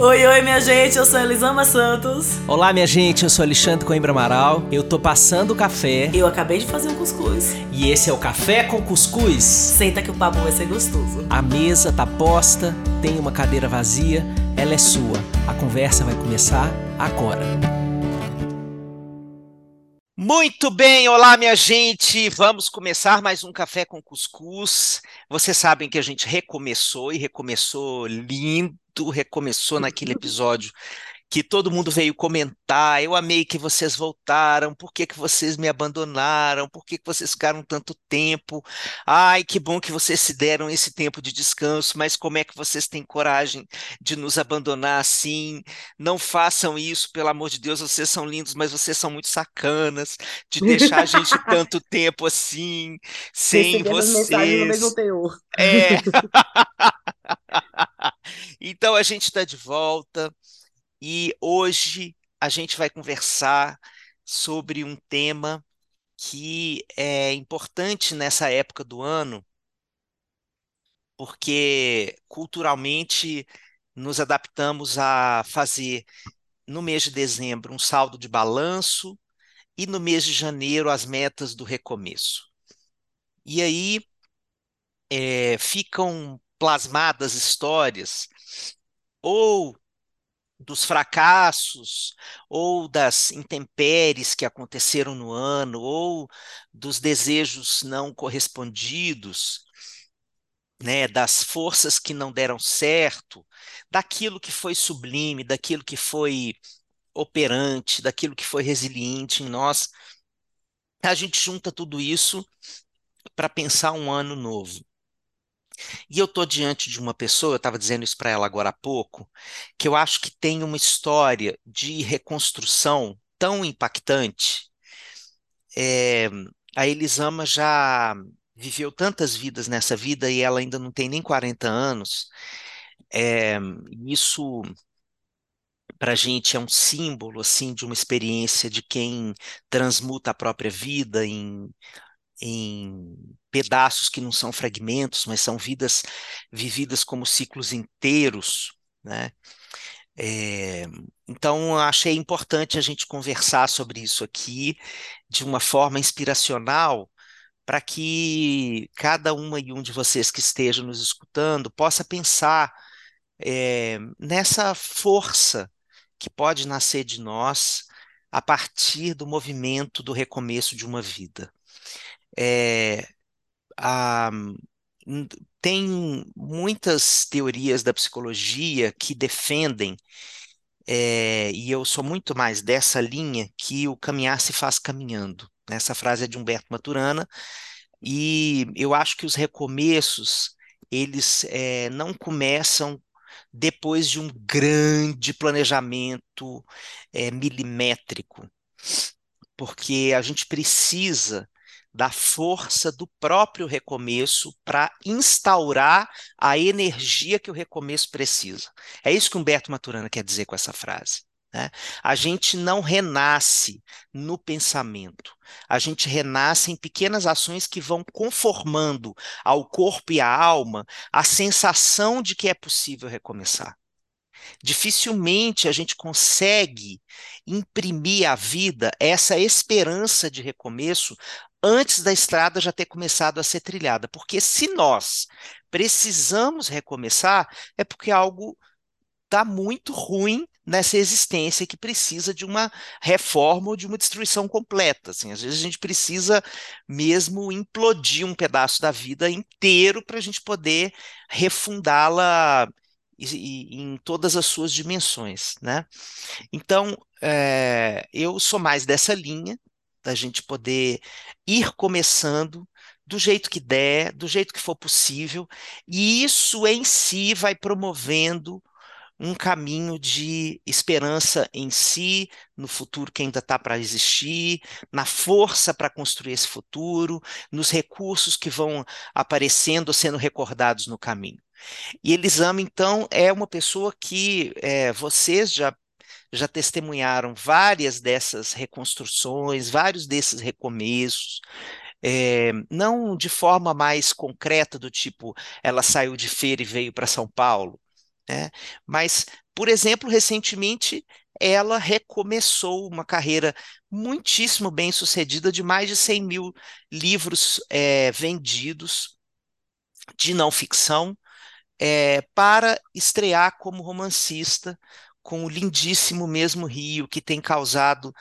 Oi, oi, minha gente, eu sou Elisama Santos. Olá, minha gente, eu sou Alexandre Coimbra Amaral. Eu tô passando o café. Eu acabei de fazer um cuscuz. E esse é o Café com Cuscuz. Senta que o papo vai ser gostoso. A mesa tá posta, tem uma cadeira vazia, ela é sua. A conversa vai começar agora. Muito bem, olá minha gente, vamos começar mais um Café com Cuscuz. Vocês sabem que a gente recomeçou e recomeçou lindo, recomeçou naquele episódio que todo mundo veio comentar. Eu amei que vocês voltaram. Por que, que vocês me abandonaram? Por que, que vocês ficaram tanto tempo? Ai, que bom que vocês se deram esse tempo de descanso, mas como é que vocês têm coragem de nos abandonar assim? Não façam isso, pelo amor de Deus. Vocês são lindos, mas vocês são muito sacanas de deixar a gente tanto tempo assim, sem vocês. no mesmo teor. É. Então a gente está de volta e hoje a gente vai conversar sobre um tema que é importante nessa época do ano, porque culturalmente nos adaptamos a fazer no mês de dezembro um saldo de balanço e no mês de janeiro as metas do recomeço. E aí é, ficam plasmadas histórias ou dos fracassos, ou das intempéries que aconteceram no ano, ou dos desejos não correspondidos, né, das forças que não deram certo, daquilo que foi sublime, daquilo que foi operante, daquilo que foi resiliente em nós. A gente junta tudo isso para pensar um ano novo. E eu estou diante de uma pessoa, eu estava dizendo isso para ela agora há pouco, que eu acho que tem uma história de reconstrução tão impactante. É, a Elisama já viveu tantas vidas nessa vida e ela ainda não tem nem 40 anos. É, isso para a gente é um símbolo assim de uma experiência de quem transmuta a própria vida em, em pedaços que não são fragmentos, mas são vidas vividas como ciclos inteiros, né? É, então, achei importante a gente conversar sobre isso aqui de uma forma inspiracional, para que cada uma e um de vocês que esteja nos escutando possa pensar é, nessa força que pode nascer de nós a partir do movimento do recomeço de uma vida. É, a, tem muitas teorias da psicologia que defendem, é, e eu sou muito mais dessa linha, que o caminhar se faz caminhando. Essa frase é de Humberto Maturana, e eu acho que os recomeços, eles é, não começam depois de um grande planejamento é, milimétrico, porque a gente precisa da força do próprio recomeço para instaurar a energia que o recomeço precisa. É isso que Humberto Maturana quer dizer com essa frase. Né? A gente não renasce no pensamento, a gente renasce em pequenas ações que vão conformando ao corpo e à alma a sensação de que é possível recomeçar. Dificilmente a gente consegue imprimir à vida essa esperança de recomeço antes da estrada já ter começado a ser trilhada. Porque se nós precisamos recomeçar, é porque algo está muito ruim nessa existência que precisa de uma reforma ou de uma destruição completa. Assim, às vezes a gente precisa mesmo implodir um pedaço da vida inteiro para a gente poder refundá-la em todas as suas dimensões, né? Então, é, eu sou mais dessa linha, da gente poder ir começando do jeito que der, do jeito que for possível, e isso em si vai promovendo um caminho de esperança em si, no futuro que ainda está para existir, na força para construir esse futuro, nos recursos que vão aparecendo sendo recordados no caminho. E Elisama, então, é uma pessoa que é, vocês já já testemunharam várias dessas reconstruções, vários desses recomeços, é, não de forma mais concreta, do tipo ela saiu de feira e veio para São Paulo, né? mas Por exemplo, recentemente ela recomeçou uma carreira muitíssimo bem sucedida, de mais de 100 mil livros é, vendidos de não ficção, é, para estrear como romancista com o lindíssimo mesmo Rio, que tem causado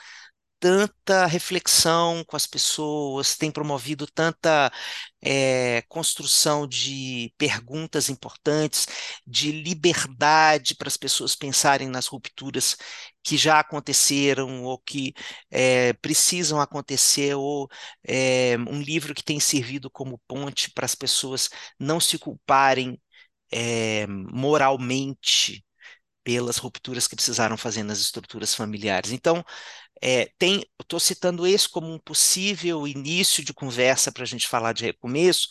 tanta reflexão com as pessoas, tem promovido tanta é, construção de perguntas importantes, de liberdade para as pessoas pensarem nas rupturas que já aconteceram ou que é, precisam acontecer, ou é, um livro que tem servido como ponte para as pessoas não se culparem moralmente pelas rupturas que precisaram fazer nas estruturas familiares. Então, é, tem, estou citando esse como um possível início de conversa para a gente falar de recomeço,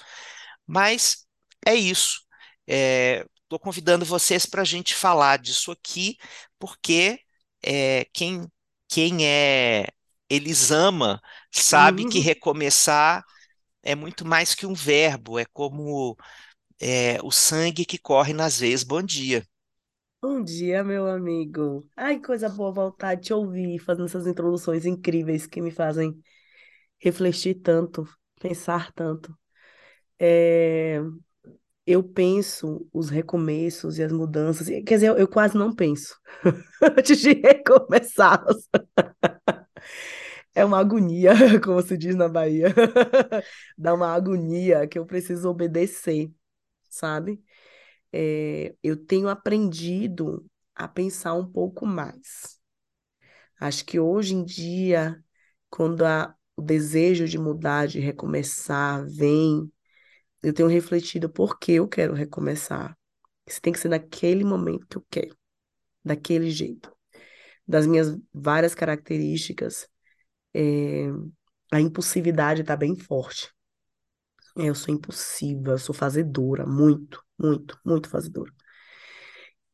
mas é isso. Estou é, convidando vocês para a gente falar disso aqui, porque é, quem, quem é Elisama sabe uhum. que recomeçar é muito mais que um verbo, é como é, o sangue que corre nas veias. Bom dia. Bom dia, meu amigo. Ai, coisa boa voltar a te ouvir, fazendo essas introduções incríveis que me fazem refletir tanto, pensar tanto. É, eu penso os recomeços e as mudanças, quer dizer, eu, quase não penso antes de recomeçá-las. É uma agonia, como se diz na Bahia. Dá uma agonia que eu preciso obedecer, sabe? É, eu tenho aprendido a pensar um pouco mais. Acho que hoje em dia, quando a, o desejo de mudar, de recomeçar, vem, eu tenho refletido por que eu quero recomeçar. Isso tem que ser naquele momento que eu quero, daquele jeito. Das minhas várias características, é, a impulsividade está bem forte. É, eu sou impulsiva, eu sou fazedora, muito. Muito, muito fazedora.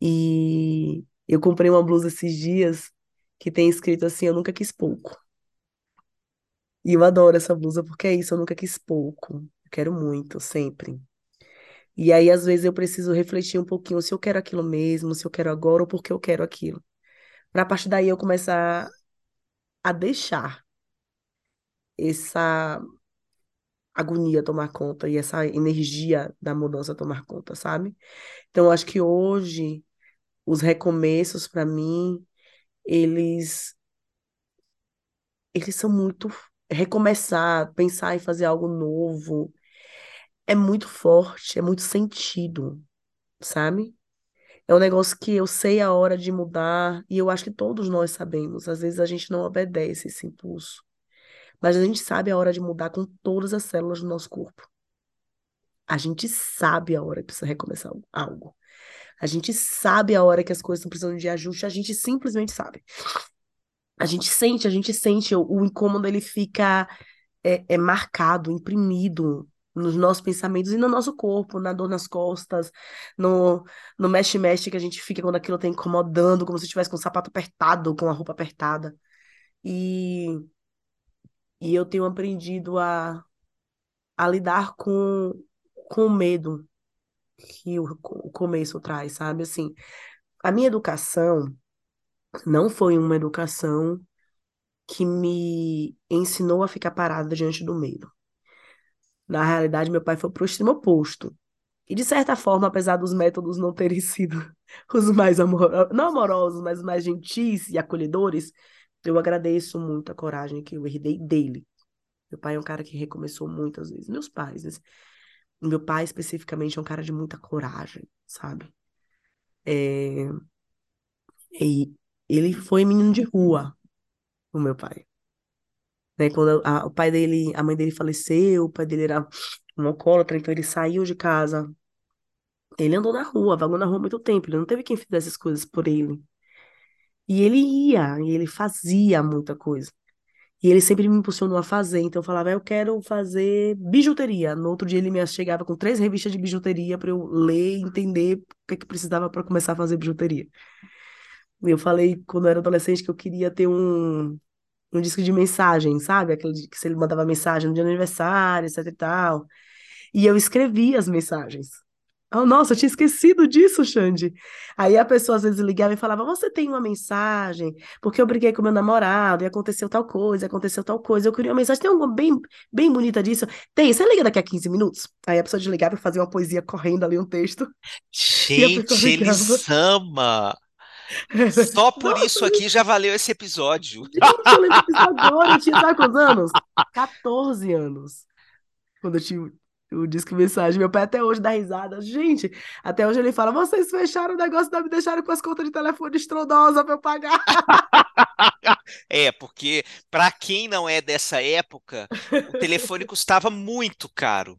E eu comprei uma blusa esses dias que tem escrito assim: Eu nunca quis pouco. E eu adoro essa blusa porque é isso, eu nunca quis pouco. Eu quero muito, sempre. E aí, às vezes, eu preciso refletir um pouquinho se eu quero aquilo mesmo, se eu quero agora ou porque eu quero aquilo. Para a partir daí eu começar a deixar essa agonia tomar conta e essa energia da mudança tomar conta, sabe? Então, acho que hoje os recomeços para mim, eles eles são muito recomeçar, pensar em fazer algo novo, é muito forte, é muito sentido, sabe? É um negócio que eu sei a hora de mudar e eu acho que todos nós sabemos. Às vezes a gente não obedece esse impulso. Mas a gente sabe a hora de mudar com todas as células do nosso corpo. A gente sabe a hora que precisa recomeçar algo. A gente sabe a hora que as coisas estão precisando de ajuste, a gente simplesmente sabe. A gente sente, a gente sente o, o incômodo, ele fica é, é marcado, imprimido nos nossos pensamentos e no nosso corpo, na dor nas costas, no, no mexe-mexe que a gente fica quando aquilo está incomodando, como se estivesse com o sapato apertado, com a roupa apertada. E e eu tenho aprendido a, a lidar com, com o medo que o, o começo traz, sabe? Assim, a minha educação não foi uma educação que me ensinou a ficar parada diante do medo. Na realidade, meu pai foi pro extremo oposto. E, de certa forma, apesar dos métodos não terem sido os mais amorosos, não amorosos, mas os mais gentis e acolhedores, eu agradeço muito a coragem que eu herdei dele. Meu pai é um cara que recomeçou muitas vezes. Meus pais, né? Meu pai, especificamente, é um cara de muita coragem, sabe? É... E ele foi menino de rua, o meu pai. Né? Quando a, o pai dele, a mãe dele faleceu, o pai dele era um alcoólatra, então ele saiu de casa. Ele andou na rua, vagou na rua muito tempo, ele não teve quem fizesse as coisas por ele. E ele ia, e ele fazia muita coisa. E ele sempre me impulsionou a fazer. Então eu falava, eu quero fazer bijuteria. No outro dia ele me chegava com três revistas de bijuteria para eu ler e entender o que, é que precisava para começar a fazer bijuteria. Eu falei quando eu era adolescente que eu queria ter um, um disco de mensagem, sabe? Aquele que ele mandava mensagem no dia do aniversário, etc e tal. E eu escrevia as mensagens Oh, nossa, eu tinha esquecido disso, Xande. Aí a pessoa às vezes ligava e falava: Você tem uma mensagem? Porque eu briguei com meu namorado e aconteceu tal coisa, aconteceu tal coisa. Eu queria uma mensagem. Tem alguma bem, bem bonita disso? Tem, você liga daqui a 15 minutos? Aí a pessoa desligava e fazia uma poesia correndo ali, um texto. Gente, eles ama. Só por Nossa, isso aqui já valeu esse episódio. gente, eu lembro disso agora. Eu tinha, sabe quantos anos? 14 anos. Quando eu tinha o disco mensagem. Meu pai até hoje dá risada. Gente, até hoje ele fala: vocês fecharam o negócio, me deixaram com as contas de telefone estrondosas para eu pagar. É, porque para quem não é dessa época, o telefone custava muito caro.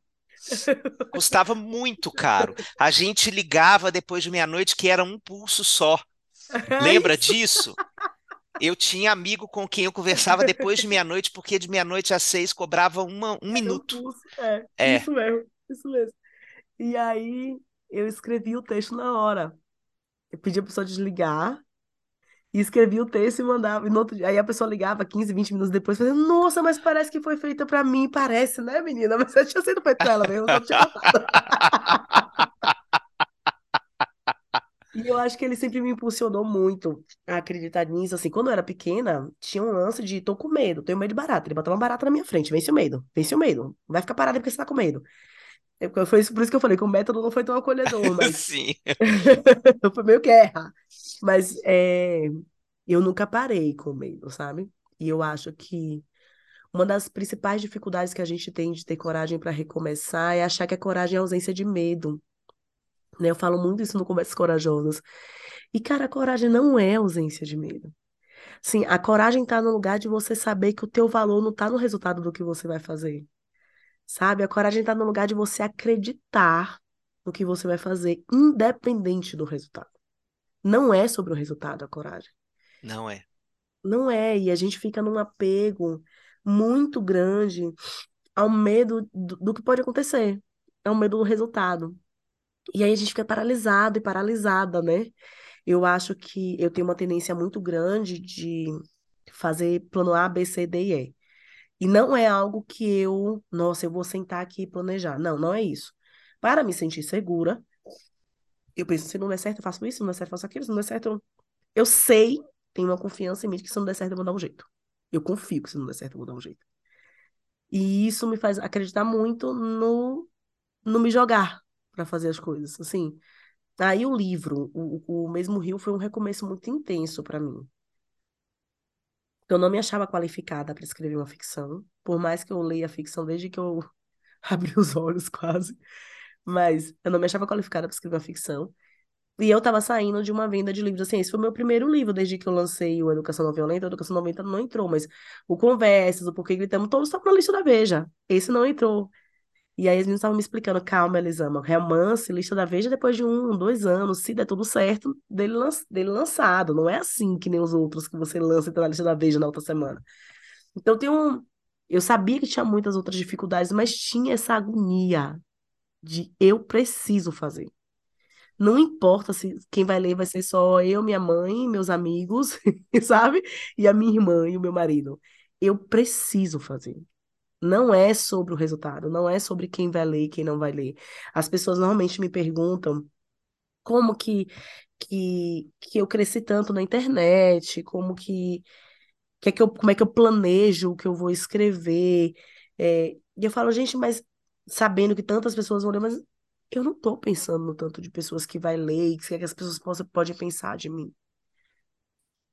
Custava muito caro. A gente ligava depois de meia-noite que era um pulso só. Lembra disso? Eu tinha amigo com quem eu conversava depois de meia-noite, porque de meia-noite às seis cobrava uma, um minuto. É, É. isso mesmo, isso mesmo. E aí eu escrevi o texto na hora. Eu pedi a pessoa desligar e escrevi o texto e mandava. E outro aí a pessoa ligava 15, 20 minutos depois, fazendo, nossa, mas parece que foi feita pra mim. Parece, né, menina? Mas eu tinha sido feito pra ela mesmo, eu só tinha. E eu acho que ele sempre me impulsionou muito a acreditar nisso. Assim, quando eu era pequena, tinha um lance de tô com medo, tenho medo de barata. Ele botou uma barata na minha frente, vence o medo, vence o medo. Não vai ficar parado porque você tá com medo. Eu- Foi isso, por isso que eu falei que o método não foi tão acolhedor, mas Sim. foi meio que erra. Mas é, eu nunca parei com medo, sabe? E eu acho que uma das principais dificuldades que a gente tem de ter coragem para recomeçar é achar que a coragem é ausência de medo. Né? Eu falo muito isso no Conversas Corajosas. E, cara, a coragem não é ausência de medo. Sim, a coragem tá no lugar de você saber que o teu valor não tá no resultado do que você vai fazer. Sabe? A coragem tá no lugar de você acreditar no que você vai fazer, independente do resultado. Não é sobre o resultado a coragem. Não é. Não é, e a gente fica num apego muito grande ao medo do, do que pode acontecer, ao medo do resultado. E aí a gente fica paralisado e paralisada, né? Eu acho que eu tenho uma tendência muito grande de fazer plano A, B, C, D e E. E não é algo que eu, nossa, eu vou sentar aqui e planejar. Não, não é isso. Para me sentir segura, eu penso, se não der certo, eu faço isso, se não der certo, eu faço aquilo, se não der certo, eu, eu sei, tenho uma confiança em mim que se não der certo, eu vou dar um jeito. Eu confio que se não der certo, eu vou dar um jeito. E isso me faz acreditar muito no, no me jogar para fazer as coisas, assim. Aí o livro, o, o mesmo Rio, foi um recomeço muito intenso para mim. Eu não me achava qualificada para escrever uma ficção, por mais que eu leia ficção desde que eu abri os olhos quase, mas eu não me achava qualificada para escrever uma ficção. E eu estava saindo de uma venda de livros, assim, esse foi o meu primeiro livro desde que eu lancei o Educação Não Violenta, o Educação Não Violenta não entrou, mas o Conversas, o Porquê Gritamos, todos estavam na lista da Veja, esse não entrou. E aí eles estavam me explicando, calma, Elisama, romance, lista da Veja depois de um, dois anos, se der tudo certo, dele, lan dele lançado. Não é assim que nem os outros que você lança e tá na lista da Veja na outra semana. Então tem um. Eu sabia que tinha muitas outras dificuldades, mas tinha essa agonia de eu preciso fazer. Não importa se quem vai ler vai ser só eu, minha mãe, meus amigos, sabe? E a minha irmã e o meu marido. Eu preciso fazer. Não é sobre o resultado, não é sobre quem vai ler e quem não vai ler. As pessoas normalmente me perguntam como que, que, que eu cresci tanto na internet, como que, que é que eu, como é que eu planejo o que eu vou escrever. É, e eu falo, gente, mas sabendo que tantas pessoas vão ler, mas eu não tô pensando no tanto de pessoas que vai ler e que as pessoas possam, podem pensar de mim.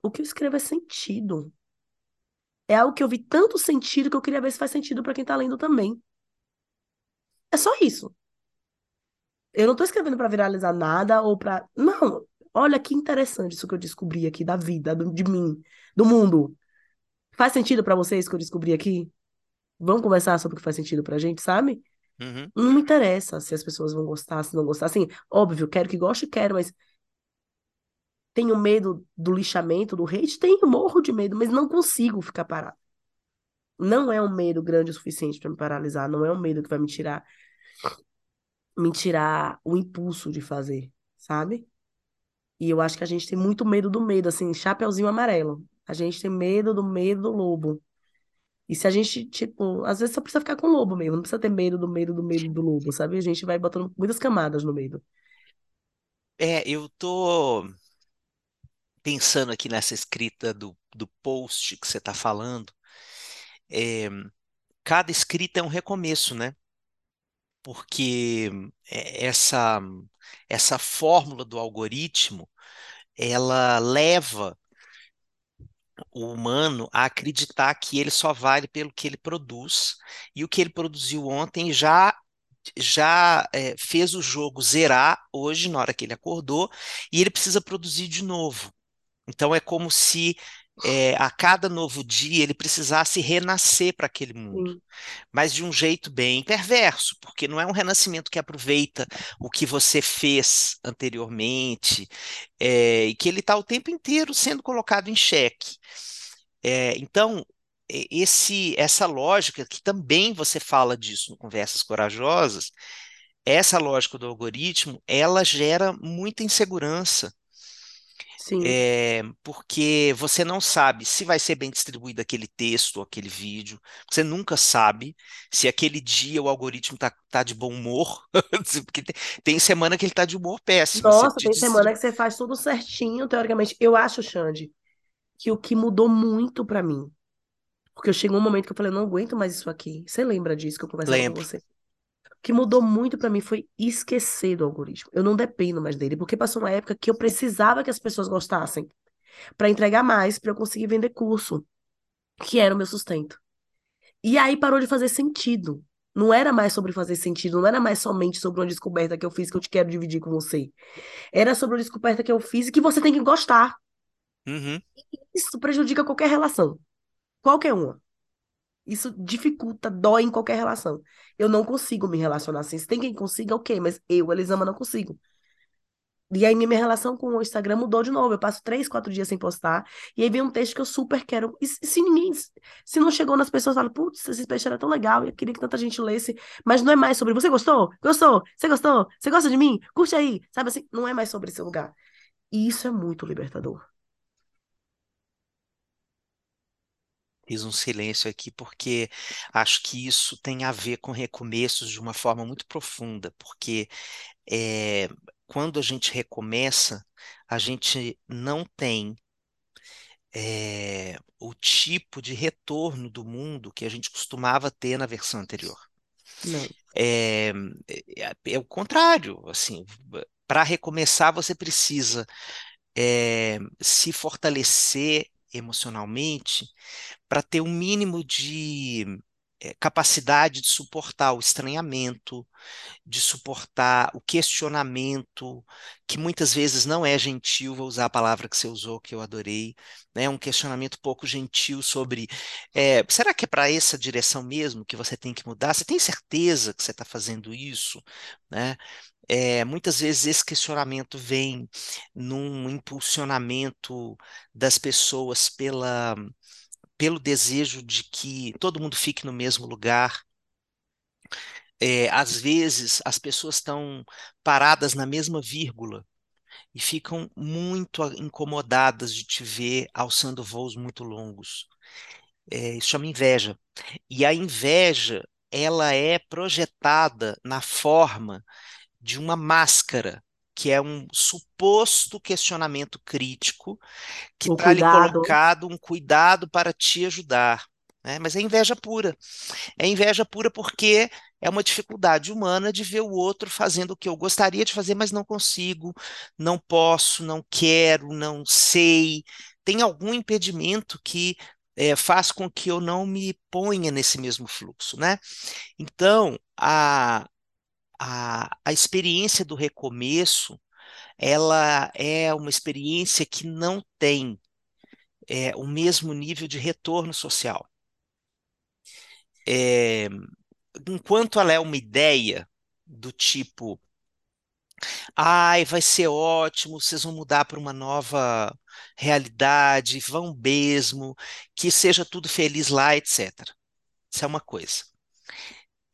O que eu escrevo é sentido. É algo que eu vi tanto sentido que eu queria ver se faz sentido para quem tá lendo também. É só isso. Eu não tô escrevendo para viralizar nada ou para. Não. Olha que interessante isso que eu descobri aqui da vida, do, de mim, do mundo. Faz sentido para vocês que eu descobri aqui? Vamos conversar sobre o que faz sentido pra gente, sabe? Uhum. Não me interessa se as pessoas vão gostar, se não gostar. Assim, óbvio, quero que goste, quero, mas tenho medo do lixamento, do hate? Tenho, morro de medo, mas não consigo ficar parado. Não é um medo grande o suficiente para me paralisar, não é um medo que vai me tirar me tirar o impulso de fazer, sabe? E eu acho que a gente tem muito medo do medo, assim, chapeuzinho amarelo. A gente tem medo do medo do lobo. E se a gente, tipo, às vezes só precisa ficar com o lobo mesmo, não precisa ter medo do medo do medo do lobo, sabe? A gente vai botando muitas camadas no medo. É, eu tô pensando aqui nessa escrita do, do post que você está falando. É, cada escrita é um recomeço, né? Porque é, essa, essa fórmula do algoritmo, ela leva o humano a acreditar que ele só vale pelo que ele produz, e o que ele produziu ontem já já é, fez o jogo zerar hoje, na hora que ele acordou, e ele precisa produzir de novo. Então é como se é, a cada novo dia ele precisasse renascer para aquele mundo, Sim. mas de um jeito bem perverso, porque não é um renascimento que aproveita o que você fez anteriormente, é, e que ele está o tempo inteiro sendo colocado em xeque. É, então, esse, essa lógica, que também você fala disso no Conversas Corajosas, essa lógica do algoritmo, ela gera muita insegurança Sim. é, porque você não sabe se vai ser bem distribuído aquele texto aquele vídeo, você nunca sabe se aquele dia o algoritmo tá, tá de bom humor, porque tem, tem semana que ele tá de humor péssimo, você Nossa, te tem semana que você faz tudo certinho, teoricamente. Eu acho, Xande, que o que mudou muito pra mim, porque eu chegou um momento que eu falei, eu não aguento mais isso aqui. Você lembra disso que eu conversava com você? Que mudou muito pra mim foi esquecer do algoritmo. Eu não dependo mais dele, porque passou uma época que eu precisava que as pessoas gostassem pra entregar mais, pra eu conseguir vender curso, que era o meu sustento. E aí parou de fazer sentido. Não era mais sobre fazer sentido, não era mais somente sobre uma descoberta que eu fiz que eu te quero dividir com você. Era sobre uma descoberta que eu fiz e que você tem que gostar. Uhum. Isso prejudica qualquer relação, qualquer uma. Isso dificulta, dói em qualquer relação. Eu não consigo me relacionar assim. Se tem quem consiga, ok, mas eu, Elisama, não consigo. E aí minha relação com o Instagram mudou de novo. Eu passo três, quatro dias sem postar. E aí vem um texto que eu super quero. E se ninguém, se não chegou nas pessoas, fala, putz, esse texto era tão legal, eu queria que tanta gente lesse. Mas não é mais sobre você gostou? Gostou? Você gostou? Você gosta de mim? Curte aí. Sabe assim? Não é mais sobre esse lugar. E isso é muito libertador. Fiz um silêncio aqui porque acho que isso tem a ver com recomeços de uma forma muito profunda, porque é, quando a gente recomeça, a gente não tem é, o tipo de retorno do mundo que a gente costumava ter na versão anterior. É, é, é o contrário, assim, para recomeçar você precisa se fortalecer emocionalmente para ter um mínimo de é, capacidade de suportar o estranhamento, de suportar o questionamento, que muitas vezes não é gentil, vou usar a palavra que você usou, que eu adorei, né? Um questionamento pouco gentil sobre é, será que é para essa direção mesmo que você tem que mudar? Você tem certeza que você está fazendo isso? Né? É, muitas vezes esse questionamento vem num impulsionamento das pessoas pela, pelo desejo de que todo mundo fique no mesmo lugar. É, às vezes as pessoas estão paradas na mesma vírgula e ficam muito incomodadas de te ver alçando voos muito longos. É, isso chama inveja. E a inveja, ela é projetada na forma de uma máscara, que é um suposto questionamento crítico que está cuidado. colocado um cuidado para te ajudar. né? Mas é inveja pura. É inveja pura porque é uma dificuldade humana de ver o outro fazendo o que eu gostaria de fazer, mas não consigo, não posso, não quero, não sei. Tem algum impedimento que eh, faz com que eu não me ponha nesse mesmo fluxo, né? Então, a, a, a experiência do recomeço, ela é uma experiência que não tem eh, o mesmo nível de retorno social. É, enquanto ela é uma ideia do tipo, ai, vai ser ótimo, vocês vão mudar para uma nova realidade, vão mesmo, que seja tudo feliz lá, etc. Isso é uma coisa.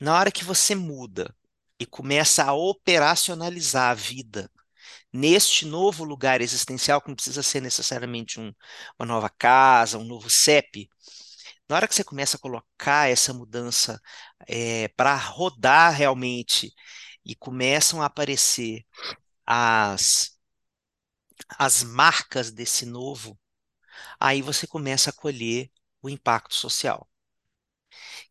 Na hora que você muda e começa a operacionalizar a vida neste novo lugar existencial, que não precisa ser necessariamente um- uma nova casa, um novo CEP, Na hora que você começa a colocar essa mudança é, para rodar realmente e começam a aparecer as, as marcas desse novo, aí você começa a colher o impacto social,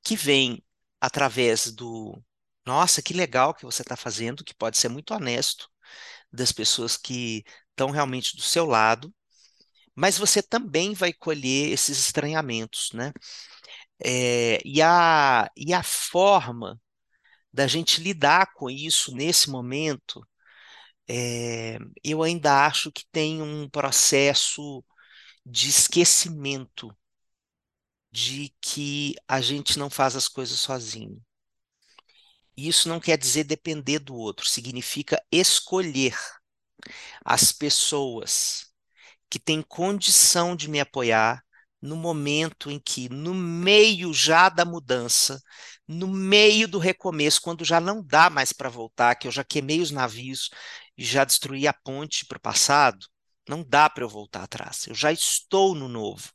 que vem através do nossa, que legal que você está fazendo, que pode ser muito honesto das pessoas que estão realmente do seu lado, mas você também vai colher esses estranhamentos, né? É, e, a, e a forma da gente lidar com isso nesse momento, é, eu ainda acho que tem um processo de esquecimento de que a gente não faz as coisas sozinho. Isso não quer dizer depender do outro, significa escolher as pessoas que têm condição de me apoiar no momento em que, no meio já da mudança, no meio do recomeço, quando já não dá mais para voltar, que eu já queimei os navios e já destruí a ponte para o passado, não dá para eu voltar atrás. Eu já estou no novo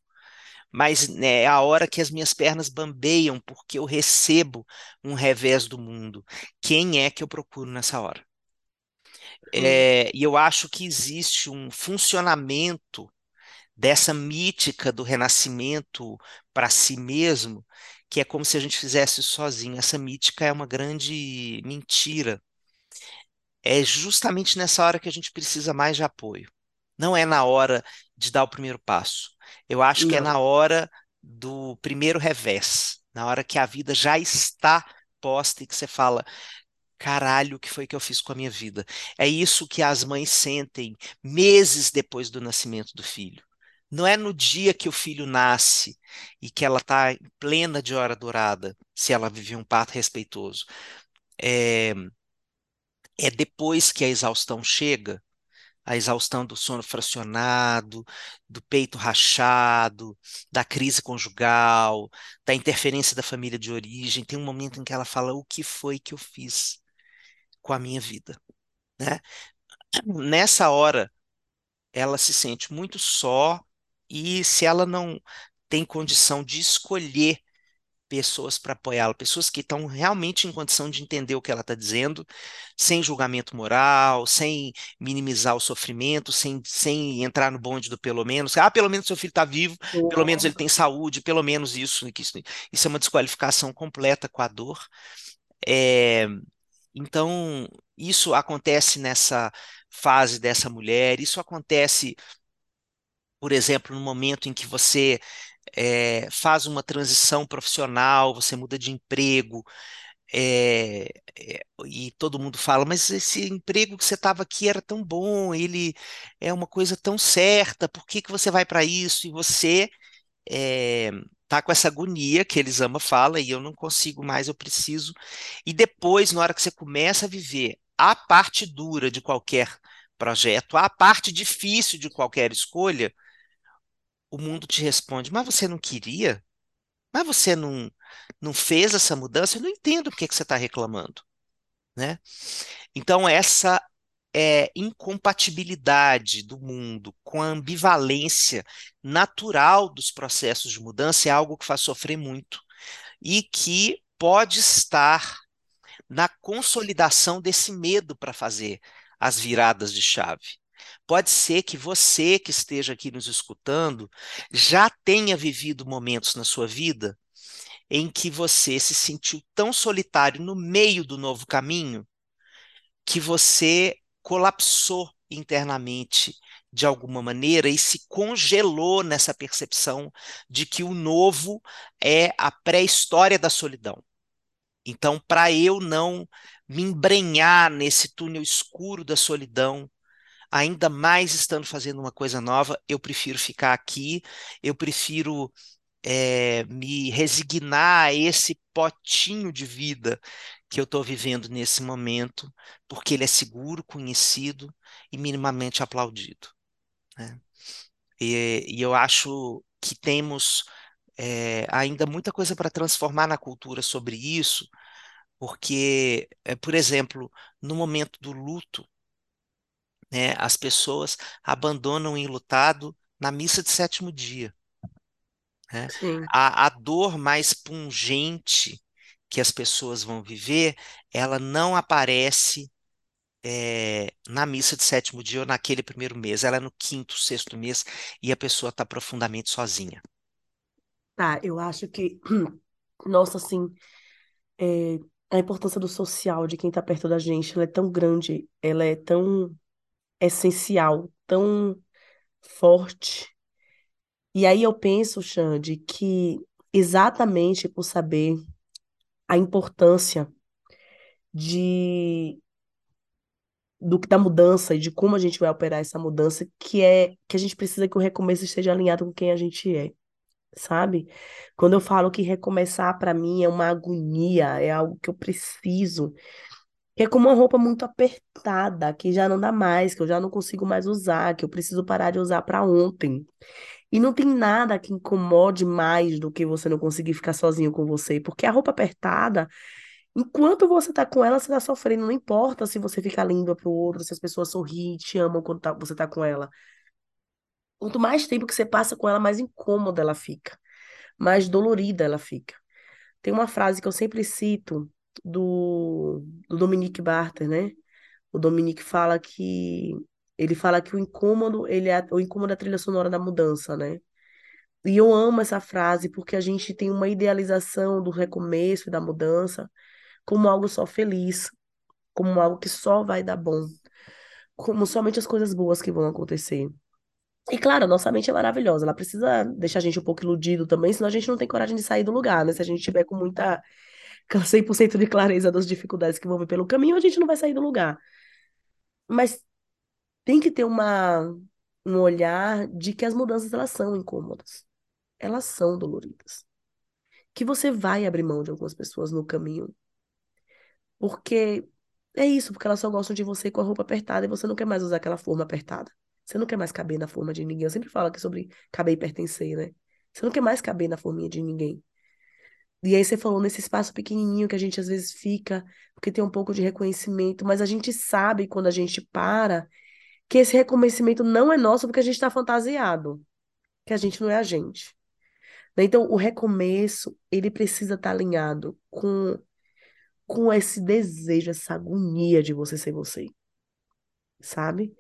mas né, é a hora que as minhas pernas bambeiam porque eu recebo um revés do mundo. Quem é que eu procuro nessa hora? É, e eu acho que existe um funcionamento dessa mítica do renascimento para si mesmo, que é como se a gente fizesse sozinho. Essa mítica é uma grande mentira. É justamente nessa hora que a gente precisa mais de apoio. Não é na hora de dar o primeiro passo. Eu acho que é na Não. hora do primeiro revés, na hora que a vida já está posta e que você fala, caralho, o que foi que eu fiz com a minha vida? É isso que as mães sentem meses depois do nascimento do filho. Não é no dia que o filho nasce e que ela está plena de hora dourada, se ela viveu um parto respeitoso. É, é depois que a exaustão chega a exaustão do sono fracionado, do peito rachado, da crise conjugal, da interferência da família de origem. Tem um momento em que ela fala: o que foi que eu fiz com a minha vida? Né? Nessa hora, ela se sente muito só e se ela não tem condição de escolher pessoas para apoiá-la, pessoas que estão realmente em condição de entender o que ela está dizendo, sem julgamento moral, sem minimizar o sofrimento, sem, sem entrar no bonde do pelo menos. Ah, pelo menos seu filho está vivo, pelo menos ele tem saúde, pelo menos isso. Isso, isso é uma desqualificação completa com a dor. É, então, isso acontece nessa fase dessa mulher, isso acontece, por exemplo, no momento em que você é, faz uma transição profissional, você muda de emprego, é, é, e todo mundo fala, mas esse emprego que você estava aqui era tão bom, ele é uma coisa tão certa, por que que você vai para isso? E você é, com essa agonia que eles ama fala, e eu não consigo mais, eu preciso. E depois, na hora que você começa a viver a parte dura de qualquer projeto, a parte difícil de qualquer escolha, o mundo te responde: Mas você não queria? Mas você não, não fez essa mudança? Eu não entendo por que que você está reclamando, né? Então, essa é, incompatibilidade do mundo com a ambivalência natural dos processos de mudança é algo que faz sofrer muito e que pode estar na consolidação desse medo para fazer as viradas de chave. Pode ser que você que esteja aqui nos escutando já tenha vivido momentos na sua vida em que você se sentiu tão solitário no meio do novo caminho que você colapsou internamente de alguma maneira e se congelou nessa percepção de que o novo é a pré-história da solidão. Então, para eu não me embrenhar nesse túnel escuro da solidão, ainda mais estando fazendo uma coisa nova, eu prefiro ficar aqui, eu prefiro é, me resignar a esse potinho de vida que eu estou vivendo nesse momento, porque ele é seguro, conhecido e minimamente aplaudido. Né? E, e, eu acho que temos é, ainda muita coisa para transformar na cultura sobre isso, porque, é, por exemplo, no momento do luto, né, as pessoas abandonam o enlutado na missa de sétimo dia. né? A, a dor mais pungente que as pessoas vão viver, ela não aparece é, na missa de sétimo dia ou naquele primeiro mês, ela é no quinto, sexto mês e a pessoa está profundamente sozinha. Tá, eu acho que, nossa, assim, é, a importância do social, de quem tá perto da gente, ela é tão grande, ela é tão essencial, tão forte. E aí eu penso, Xande, que exatamente por saber a importância de do da mudança e de como a gente vai operar essa mudança, que é que a gente precisa que o recomeço esteja alinhado com quem a gente é, sabe? Quando eu falo que recomeçar para mim é uma agonia, é algo que eu preciso, que é como uma roupa muito apertada, que já não dá mais, que eu já não consigo mais usar, que eu preciso parar de usar para ontem. E não tem nada que incomode mais do que você não conseguir ficar sozinho com você, porque a roupa apertada Enquanto você tá com ela, você tá sofrendo. Não importa se você fica linda pro outro, se as pessoas sorriem, te amam quando tá- você tá com ela. Quanto mais tempo que você passa com ela, mais incômoda ela fica, mais dolorida ela fica. Tem uma frase que eu sempre cito do, do Dominique Barter, né? O Dominique fala que ele fala que o incômodo, ele é o incômodo é a trilha sonora da mudança, né? E eu amo essa frase porque a gente tem uma idealização do recomeço e da mudança como algo só feliz, como algo que só vai dar bom, como somente as coisas boas que vão acontecer. E claro, nossa mente é maravilhosa, ela precisa deixar a gente um pouco iludido também, senão a gente não tem coragem de sair do lugar, né? Se a gente tiver com muita 100% de clareza das dificuldades que vão vir pelo caminho, a gente não vai sair do lugar. Mas tem que ter uma, um olhar de que as mudanças elas são incômodas. Elas são doloridas. Que você vai abrir mão de algumas pessoas no caminho porque é isso, porque elas só gostam de você com a roupa apertada e você não quer mais usar aquela forma apertada. Você não quer mais caber na forma de ninguém. Eu sempre falo aqui sobre caber e pertencer, né? Você não quer mais caber na forminha de ninguém. E aí você falou nesse espaço pequenininho que a gente às vezes fica, porque tem um pouco de reconhecimento, mas a gente sabe quando a gente para que esse reconhecimento não é nosso porque a gente está fantasiado, que a gente não é a gente. Né? Então, o recomeço, ele precisa estar tá alinhado com com esse desejo, essa agonia de você ser você, sabe?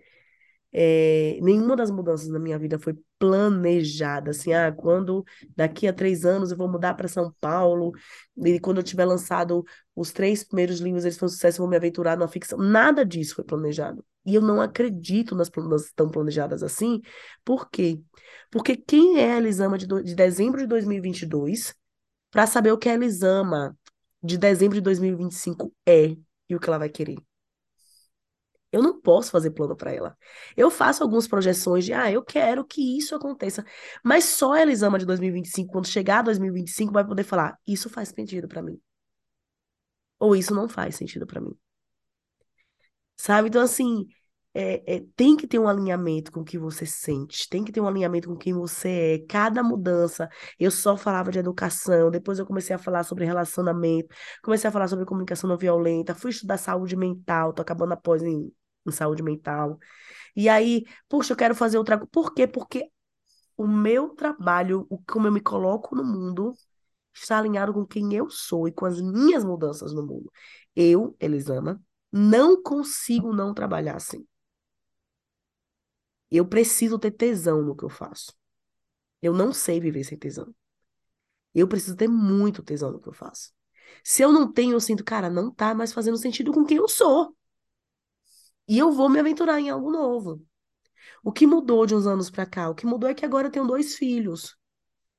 É, nenhuma das mudanças na minha vida foi planejada, assim, ah, quando daqui a três anos eu vou mudar para São Paulo, e quando eu tiver lançado os três primeiros livros, eles foram sucesso, eu vou me aventurar numa ficção. Nada disso foi planejado. E eu não acredito nas mudanças tão planejadas assim. Por quê? Porque quem é a Elisama de, de dezembro de 2022 para saber o que a Elisama de dezembro de 2025 é e o que ela vai querer. Eu não posso fazer plano para ela. Eu faço algumas projeções de, ah, eu quero que isso aconteça. Mas só a Elisama de 2025, quando chegar a 2025, vai poder falar: isso faz sentido para mim. Ou isso não faz sentido para mim. Sabe? Então, assim, é, é, tem que ter um alinhamento com o que você sente, tem que ter um alinhamento com quem você é. Cada mudança, eu só falava de educação, depois eu comecei a falar sobre relacionamento, comecei a falar sobre comunicação não violenta, fui estudar saúde mental, tô acabando após em, em saúde mental. E aí, puxa, eu quero fazer outra coisa. Por quê? Porque o meu trabalho, o como eu me coloco no mundo, está alinhado com quem eu sou e com as minhas mudanças no mundo. Eu, Elisama, não consigo não trabalhar assim. Eu preciso ter tesão no que eu faço. Eu não sei viver sem tesão. Eu preciso ter muito tesão no que eu faço. Se eu não tenho, eu sinto, cara, não tá mais fazendo sentido com quem eu sou. E eu vou me aventurar em algo novo. O que mudou de uns anos para cá? O que mudou é que agora eu tenho dois filhos.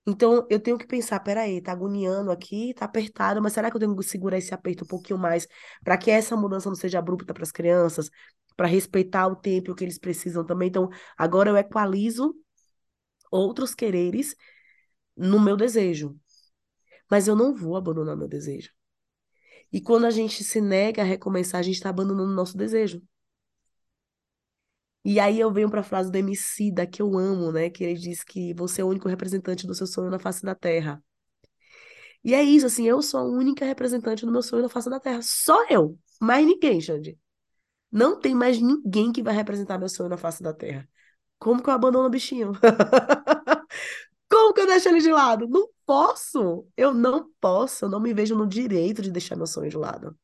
Então eu tenho que pensar, peraí, tá agoniando aqui, tá apertado, mas será que eu tenho que segurar esse aperto um pouquinho mais para que essa mudança não seja abrupta para as crianças, para respeitar o tempo que eles precisam também. Então, agora eu equalizo outros quereres no meu desejo. Mas eu não vou abandonar meu desejo. E quando a gente se nega a recomeçar, a gente está abandonando o nosso desejo. E aí eu venho para a frase do Emicida, que eu amo, né? Que ele diz que você é o único representante do seu sonho na face da Terra. E é isso, assim, eu sou a única representante do meu sonho na face da Terra. Só eu. Mais ninguém, Xande. Não tem mais ninguém que vai representar meu sonho na face da Terra. Como que eu abandono o bichinho? Como que eu deixo ele de lado. Não posso. Eu não posso. Eu não me vejo no direito de deixar meu sonho de lado.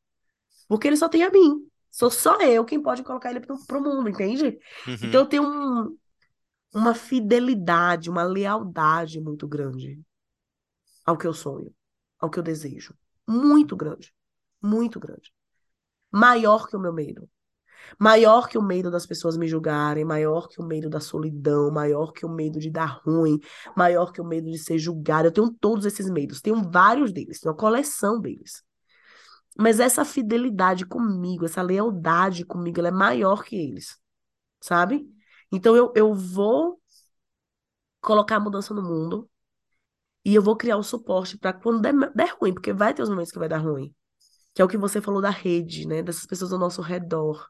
Porque ele só tem a mim. Sou só eu quem pode colocar ele pro, pro mundo, entende? Uhum. Então eu tenho um, uma fidelidade, uma lealdade muito grande ao que eu sonho, ao que eu desejo. Muito grande. Muito grande. Maior que o meu medo. Maior que o medo das pessoas me julgarem, maior que o medo da solidão, maior que o medo de dar ruim, maior que o medo de ser julgado. Eu tenho todos esses medos, tenho vários deles, tenho uma coleção deles. Mas essa fidelidade comigo, essa lealdade comigo, ela é maior que eles, sabe? Então eu, eu vou colocar a mudança no mundo e eu vou criar o suporte para quando der, der ruim, porque vai ter os momentos que vai dar ruim. Que é o que você falou da rede, né? Dessas pessoas ao nosso redor.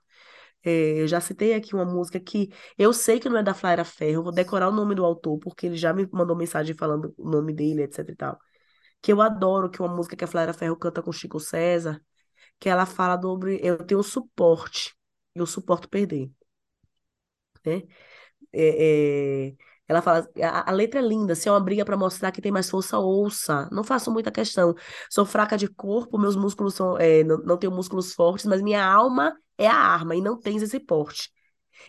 É, eu já citei aqui uma música que eu sei que não é da Flaira Ferro, eu vou decorar o nome do autor, porque ele já me mandou mensagem falando o nome dele, etc e tal. Que eu adoro, que é uma música que a Flaira Ferro canta com Chico César, que ela fala sobre eu tenho suporte, eu suporto perder. Né? É, é, ela fala, a, a, letra é linda, se é uma briga para mostrar que tem mais força, ouça. Não faço muita questão. Sou fraca de corpo, meus músculos são, é, não, não tenho músculos fortes, mas minha alma é a arma e não tens esse porte.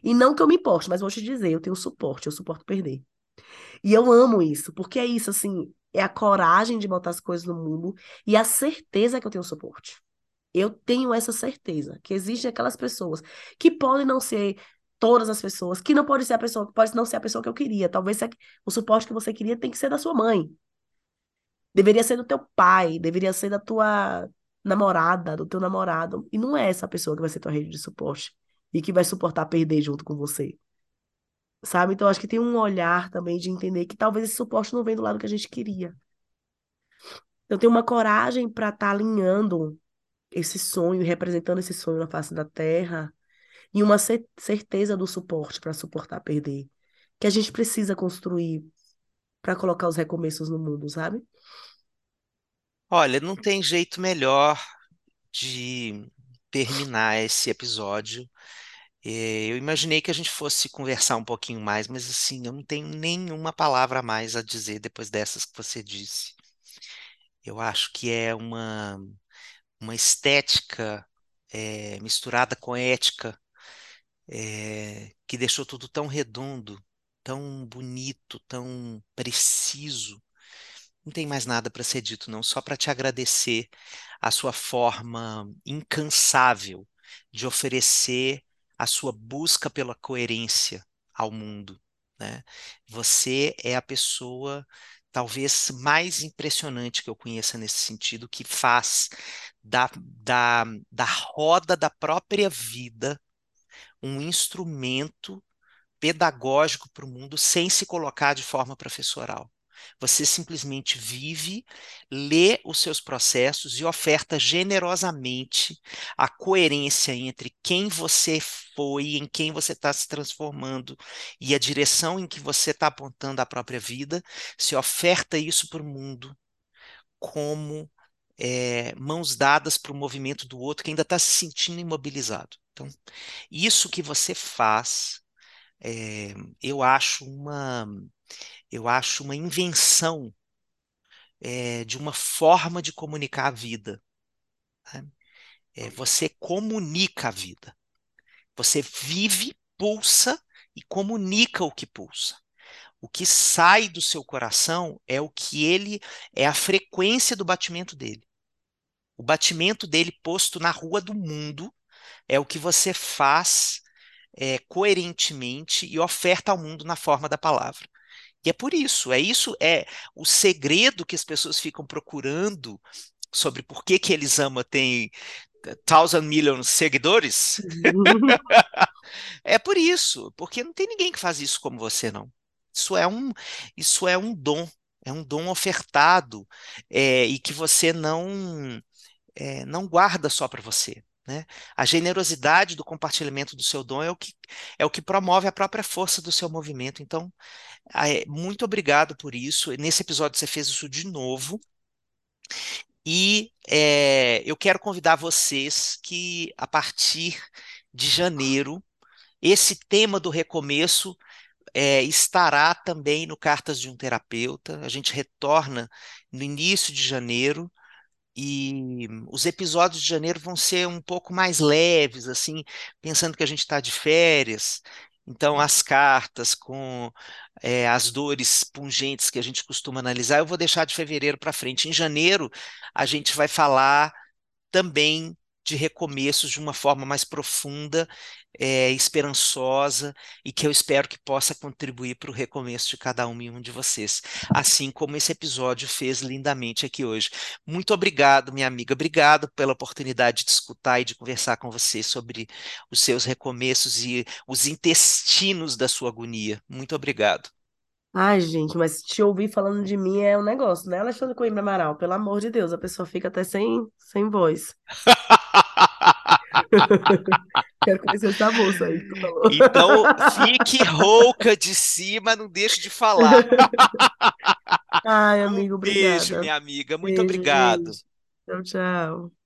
E não que eu me importe, mas vou te dizer, eu tenho suporte, eu suporto perder. E eu amo isso, porque é isso, assim, é a coragem de botar as coisas no mundo e a certeza que eu tenho suporte. Eu tenho essa certeza que existem aquelas pessoas que podem não ser todas as pessoas, que não pode ser a pessoa, que pode não ser a pessoa que eu queria. Talvez o suporte que você queria tem que ser da sua mãe. Deveria ser do teu pai, deveria ser da tua namorada, do teu namorado. E não é essa pessoa que vai ser tua rede de suporte e que vai suportar perder junto com você. Sabe? Então acho que tem um olhar também de entender que talvez esse suporte não vem do lado que a gente queria. Eu tenho uma coragem para estar tá alinhando esse sonho, representando esse sonho na face da terra, e uma certeza do suporte para suportar perder, que a gente precisa construir para colocar os recomeços no mundo, sabe? Olha, não tem jeito melhor de terminar esse episódio. É, eu imaginei que a gente fosse conversar um pouquinho mais, mas assim, eu não tenho nenhuma palavra mais a dizer depois dessas que você disse. Eu acho que é uma, uma estética é, misturada com ética é, que deixou tudo tão redondo, tão bonito, tão preciso. Não tem mais nada para ser dito, não, só para te agradecer a sua forma incansável de oferecer a sua busca pela coerência ao mundo. Né? Você é a pessoa talvez mais impressionante que eu conheça nesse sentido, que faz da, da, da roda da própria vida um instrumento pedagógico para o mundo sem se colocar de forma professoral. Você simplesmente vive, lê os seus processos e oferta generosamente a coerência entre quem você foi, em quem você está se transformando e a direção em que você está apontando a própria vida. Se oferta isso para o mundo como é, mãos dadas para o movimento do outro que ainda está se sentindo imobilizado. Então, isso que você faz, é, eu acho uma, eu acho uma invenção é, de uma forma de comunicar a vida. Né? É, você comunica a vida. Você vive, pulsa e comunica o que pulsa. O que sai do seu coração é o que ele é a frequência do batimento dele. O batimento dele posto na rua do mundo é o que você faz é, coerentemente e oferta ao mundo na forma da palavra. E é por isso, é isso, é o segredo que as pessoas ficam procurando sobre por que, que Elisama tem thousand million seguidores. é por isso, porque não tem ninguém que faz isso como você, não. Isso é um, isso é um dom, é um dom ofertado é, e que você não é, não guarda só para você. Né? A generosidade do compartilhamento do seu dom é o, que, é o que promove a própria força do seu movimento. Então, é, muito obrigado por isso. Nesse episódio você fez isso de novo. E é, eu quero convidar vocês que, a partir de janeiro, esse tema do recomeço é, estará também no Cartas de um Terapeuta. A gente retorna no início de janeiro e os episódios de janeiro vão ser um pouco mais leves, assim, pensando que a gente está de férias. Então, as cartas com é, as dores pungentes que a gente costuma analisar, eu vou deixar de fevereiro para frente. Em janeiro, a gente vai falar também de recomeços de uma forma mais profunda, é, esperançosa e que eu espero que possa contribuir para o recomeço de cada um e um de vocês, assim como esse episódio fez lindamente aqui hoje. Muito obrigado, minha amiga, obrigado pela oportunidade de escutar e de conversar com você sobre os seus recomeços e os intestinos da sua agonia. Muito obrigado. Ai, gente, mas te ouvir falando de mim é um negócio, né, Alexandre Coimbra Amaral? Pelo amor de Deus, a pessoa fica até sem, sem voz. Quero conhecer essa moça aí que tu falou. Então, fique rouca de cima, não deixe de falar. Ai, Um amigo, beijo, obrigada. minha amiga. Muito Beijo, obrigado. gente. Tchau, tchau.